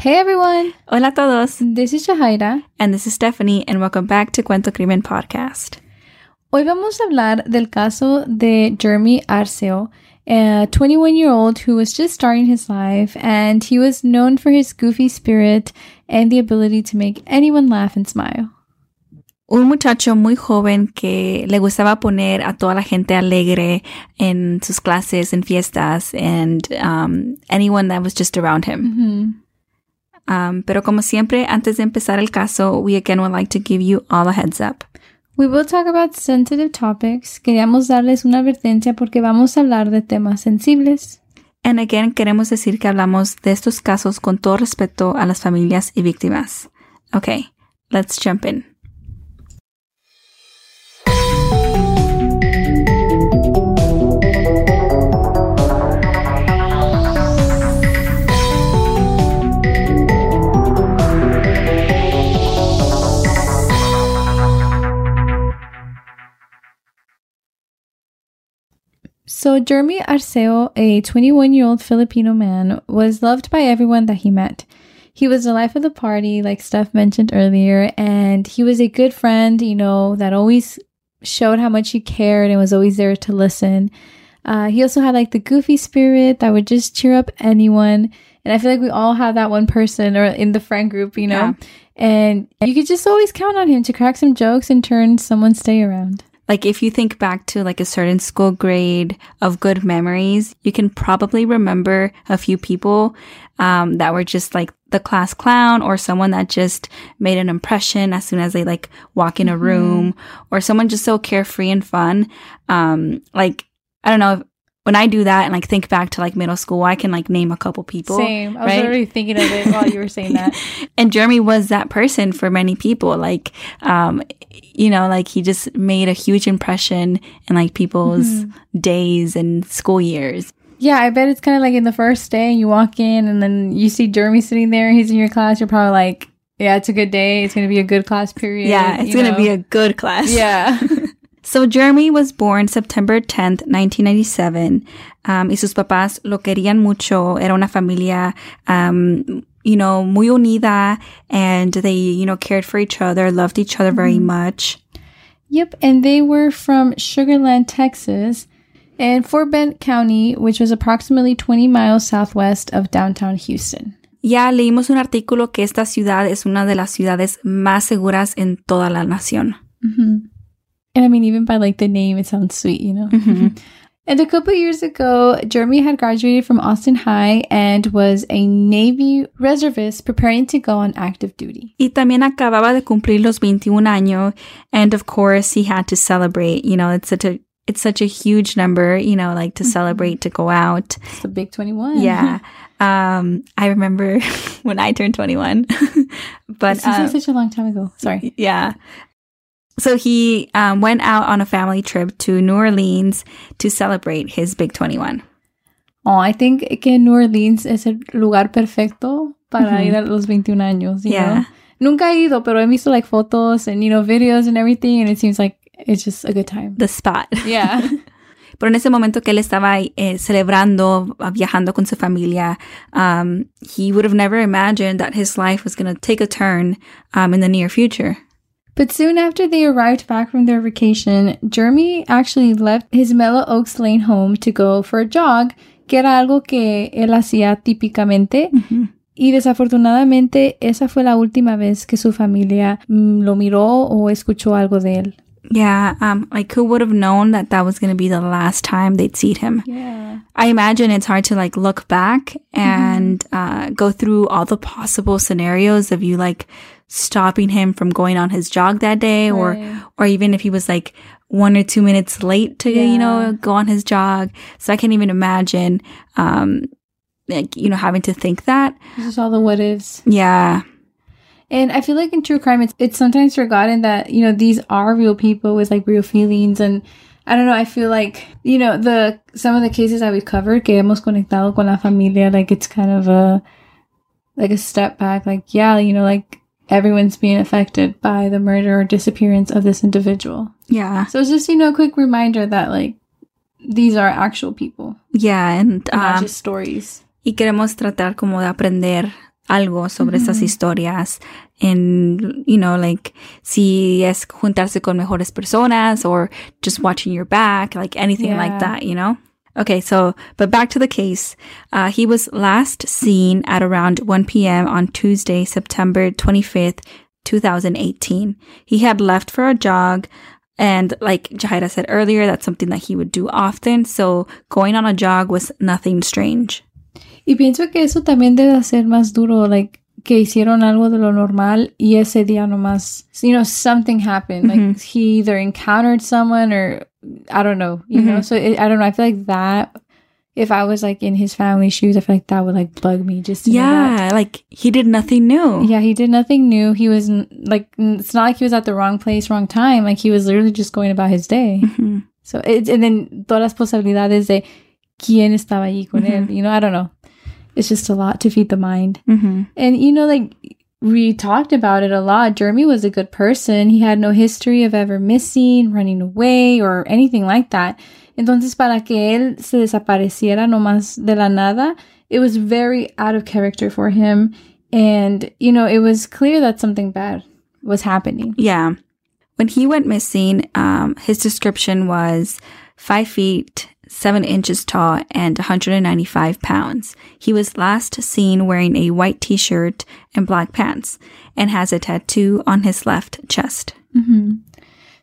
Hey everyone! Hola a todos. This is Shahaira. And this is Stephanie, and welcome back to Cuento Crimen Podcast. Hoy vamos a hablar del caso de Jeremy Arceo, a 21 year old who was just starting his life, and he was known for his goofy spirit and the ability to make anyone laugh and smile. Un muchacho muy joven que le gustaba poner a toda la gente alegre en sus clases, en fiestas, and um, anyone that was just around him. Mm-hmm. Um, pero como siempre, antes de empezar el caso, we again would like to give you all a heads up. We will talk about sensitive topics. Queríamos darles una advertencia porque vamos a hablar de temas sensibles. And again, queremos decir que hablamos de estos casos con todo respeto a las familias y víctimas. Okay, let's jump in. So, Jeremy Arceo, a 21 year old Filipino man, was loved by everyone that he met. He was the life of the party, like Steph mentioned earlier, and he was a good friend, you know, that always showed how much he cared and was always there to listen. Uh, he also had like the goofy spirit that would just cheer up anyone. And I feel like we all have that one person or in the friend group, you know? Yeah. And you could just always count on him to crack some jokes and turn someone's day around. Like if you think back to like a certain school grade of good memories, you can probably remember a few people um, that were just like the class clown or someone that just made an impression as soon as they like walk in a room or someone just so carefree and fun. Um, like I don't know. When I do that and like think back to like middle school, I can like name a couple people. Same. I was right? literally thinking of it while you were saying that. and Jeremy was that person for many people. Like, um, you know, like he just made a huge impression in like people's days and school years. Yeah, I bet it's kind of like in the first day, you walk in and then you see Jeremy sitting there, he's in your class, you're probably like, yeah, it's a good day. It's going to be a good class period. Yeah, it's going to be a good class. Yeah. So Jeremy was born September 10th, 1997. Um, y sus papás lo querían mucho. Era una familia, um, you know, muy unida and they, you know, cared for each other, loved each other very much. yep. And they were from Sugar Land, Texas, and Fort Bend County, which was approximately 20 miles southwest of downtown Houston. Ya leímos un artículo que esta ciudad es una de las ciudades más seguras en toda la nación. And I mean, even by like the name, it sounds sweet, you know? Mhm. And a couple years ago, Jeremy had graduated from Austin High and was a Navy reservist preparing to go on active duty. Y también acababa de cumplir los 21 años, and of course he had to celebrate. You know, it's such a it's such a huge number. You know, like to celebrate to go out. It's the big 21. Yeah. Um, I remember when I turned 21, but It seems uh, like such a long time ago. Sorry. yeah. So he um, went out on a family trip to New Orleans to celebrate his big 21. Oh, I think que New Orleans es el lugar perfecto para ir a los 21 años. You Yeah. know? Nunca he ido, pero he visto like fotos and, you know, videos and everything, and it seems like it's just a good time. The spot. Yeah. Pero en ese momento que él estaba eh, celebrando, ah, viajando con su familia, um, he would have never imagined that his life was going to take a turn um, in the near future. But soon after they arrived back from their vacation, Jeremy actually left his Mellow Oaks Lane home to go for a jog, que era algo que él hacía típicamente. Y desafortunadamente, esa fue la última vez que su familia mm, lo miró o escuchó algo de él. Yeah, um, like who would have known that that was going to be the last time they'd see him? Yeah. I imagine it's hard to like look back and uh, go through all the possible scenarios of you like stopping him from going on his jog that day, or Right. or even if he was like one or two minutes late to you know go on his jog. So I can't even imagine, um, like you know having to think that. This is all the what ifs. Yeah, And I feel like in true crime, it's, it's sometimes forgotten that, you know, these are real people with like real feelings. And I don't know, I feel like, you know, the, some of the cases that we've covered, que hemos conectado con la familia, like it's kind of a, like a step back. Like, yeah, you know, like everyone's being affected by the murder or disappearance of this individual. yeah, So it's just, you know, a quick reminder that like these are actual people, yeah, and not um, just stories. y queremos tratar como de aprender algo sobre esas historias and you know like si es juntarse con mejores personas or just watching your back like anything Yeah. like that you know okay so but back to the case uh, he was last seen at around 1 p.m on tuesday september 25th 2018 he had left for a jog and like Jahida said earlier, that's something that he would do often. So going on a jog was nothing strange. Y pienso que eso también debe ser más duro, like que hicieron algo de lo normal y ese día nomás, you know, something happened. Like he either encountered someone or I don't know, you know. So it, I don't know. I feel like that. If I was like in his family shoes, I feel like that would like bug me just to know that. Yeah, like he did nothing new. Yeah, he did nothing new. He was like, it's not like he was at the wrong place, wrong time. Like he was literally just going about his day. Mhm. So it, and then todas las posibilidades de quién estaba allí con él. You know, I don't know. It's just a lot to feed the mind. Mhm. And you know, like we talked about it a lot. Jeremy was a good person. He had no history of ever missing, running away, or anything like that. Entonces, para que él se desapareciera nomás de la nada, it was very out of character for him. And, you know, it was clear that something bad was happening. Yeah. When he went missing, um, his description was five feet, seven inches tall, and 195 pounds. He was last seen wearing a white t shirt and black pants and has a tattoo on his left chest. Mm-hmm.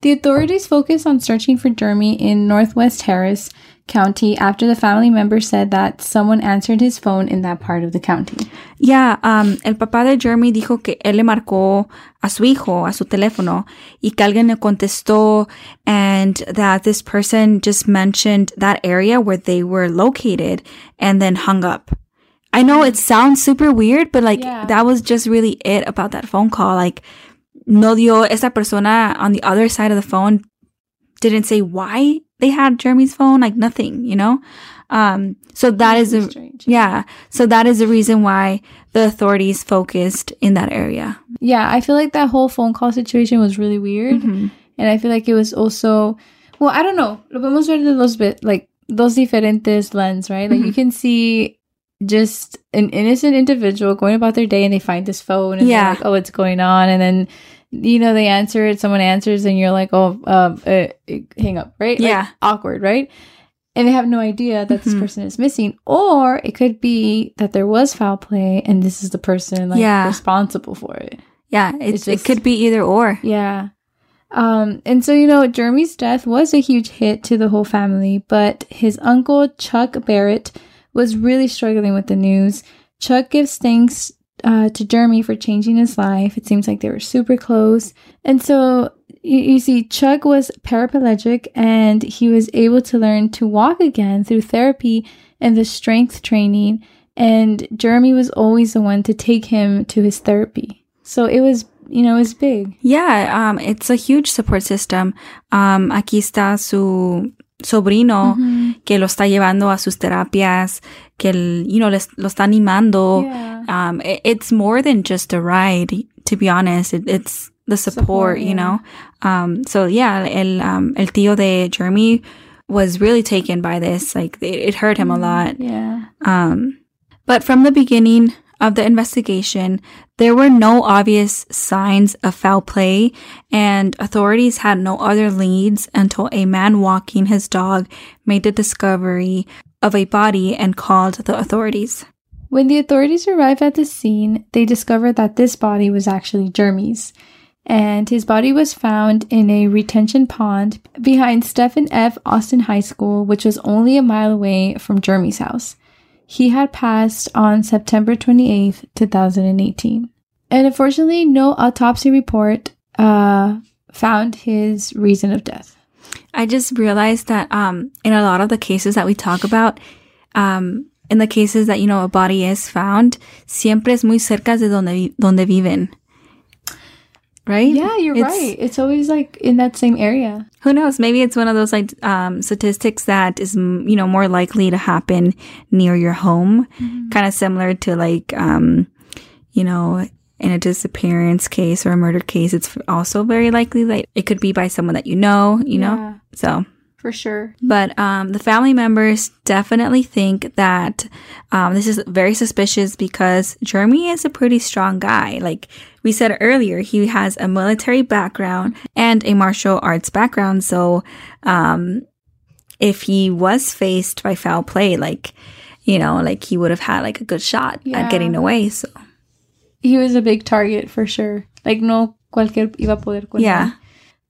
The authorities focused on searching for Jeremy in Northwest Harris County after the family member said that someone answered his phone in that part of the county. Yeah, um, el papá de Jeremy dijo que él le marcó a su hijo, a su teléfono, y que alguien le contestó, and that this person just mentioned that area where they were located and then hung up. I know it sounds super weird, but like Yeah. that was just really it about that phone call. Like, no dio, esa persona on the other side of the phone didn't say why they had Jeremy's phone, like nothing, you know? Um, so that is a, strange. yeah. So that is the reason why the authorities focused in that area. Yeah, I feel like that whole phone call situation was really weird. And I feel like it was also, well, I don't know. Lo podemos ver de los, bit, like, dos diferentes lens, right? Like, you can see just an innocent individual going about their day and they find this phone and Yeah. they're like, oh, what's going on? And then, you know, they answer it, someone answers, and you're like, oh, um, uh, hang up, right? Like, Yeah. awkward, right? And they have no idea that this Mhm. person is missing. Or it could be that there was foul play and this is the person like Yeah. responsible for it. Yeah. It's, It's just- it could be either or. Yeah. Um, and so, you know, Jeremy's death was a huge hit to the whole family, but his uncle, Chuck Barrett, was really struggling with the news. Chuck gives thanks uh, to Jeremy for changing his life. It seems like they were super close. And so, you, you see, Chuck was paraplegic and he was able to learn to walk again through therapy and the strength training. And Jeremy was always the one to take him to his therapy. So it was, you know, it was big. Yeah. Um, it's a huge support system. Um, aquí está su sobrino que lo está llevando a sus terapias, que el, you know, les, lo está animando. Yeah. Um, it, it's more than just a ride, to be honest. It, it's the support, Support, you yeah. know? Um, so yeah, el, um, el tío de Jeremy was really taken by this. Like, it, it hurt him a lot. Yeah. Um, but from the beginning of the investigation, there were no obvious signs of foul play, and authorities had no other leads until a man walking his dog made the discovery of a body and called the authorities. When the authorities arrived at the scene, they discovered that this body was actually Jeremy's. And his body was found in a retention pond behind Stephen F. Austin High School, which was only a mile away from Jeremy's house. He had passed on September 28th, 2018. And unfortunately, no autopsy report uh, found his reason of death. I just realized that um, in a lot of the cases that we talk about, um, in the cases that you know a body is found, siempre es muy cerca de donde donde viven. Right? Yeah, you're It's- right. It's always like in that same area. Who knows? Maybe it's one of those like um, statistics that is you know more likely to happen near your home, kind of similar to like um, you know in a disappearance case or a murder case. It's also very likely that it could be by someone that you know. You know, Yeah. so for sure. But um, the family members definitely think that um, this is very suspicious because Jeremy is a pretty strong guy. Like we said earlier, he has a military background and a martial arts background. So um, if he was faced by foul play, like, you know, like he would have had like a good shot Yeah. at getting away. So He was a big target for sure. Like no cualquier iba a poder con yeah.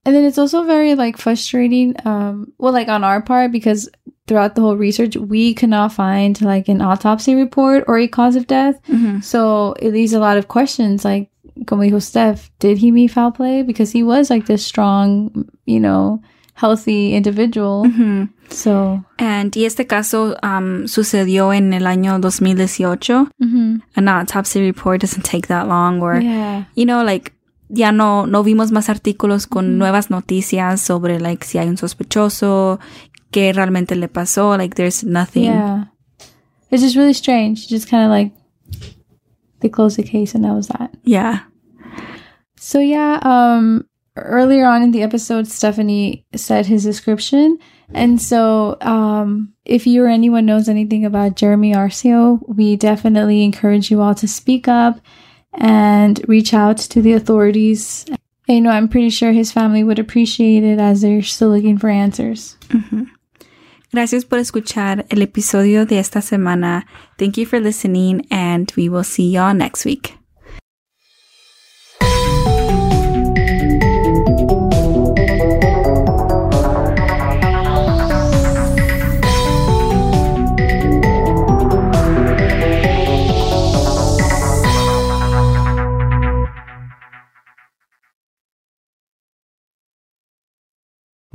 And then it's also very like frustrating, um, well, like on our part, because throughout the whole research, we could not find like an autopsy report or a cause of death. hmm So it leaves a lot of questions like, como dijo Steph, did he meet foul play? Because he was like this strong, you know, healthy individual. hmm So, And y este caso um, sucedió en el año 2018. mhm. An autopsy report doesn't take that long or yeah. you know, like, ya no, no vimos más artículos con nuevas noticias sobre, like, si hay un sospechoso, qué realmente le pasó. Like, there's nothing. Yeah. It's just really strange. Just kind of like they closed the case and that was that. Yeah. So yeah, um earlier on in the episode Stephanie said his description. And so um if you or anyone knows anything about Jeremy Arceo, we definitely encourage you all to speak up and reach out to the authorities. You know, I'm pretty sure his family would appreciate it as they're still looking for answers. Gracias por escuchar el episodio de esta semana. Thank you for listening, and we will see y'all next week.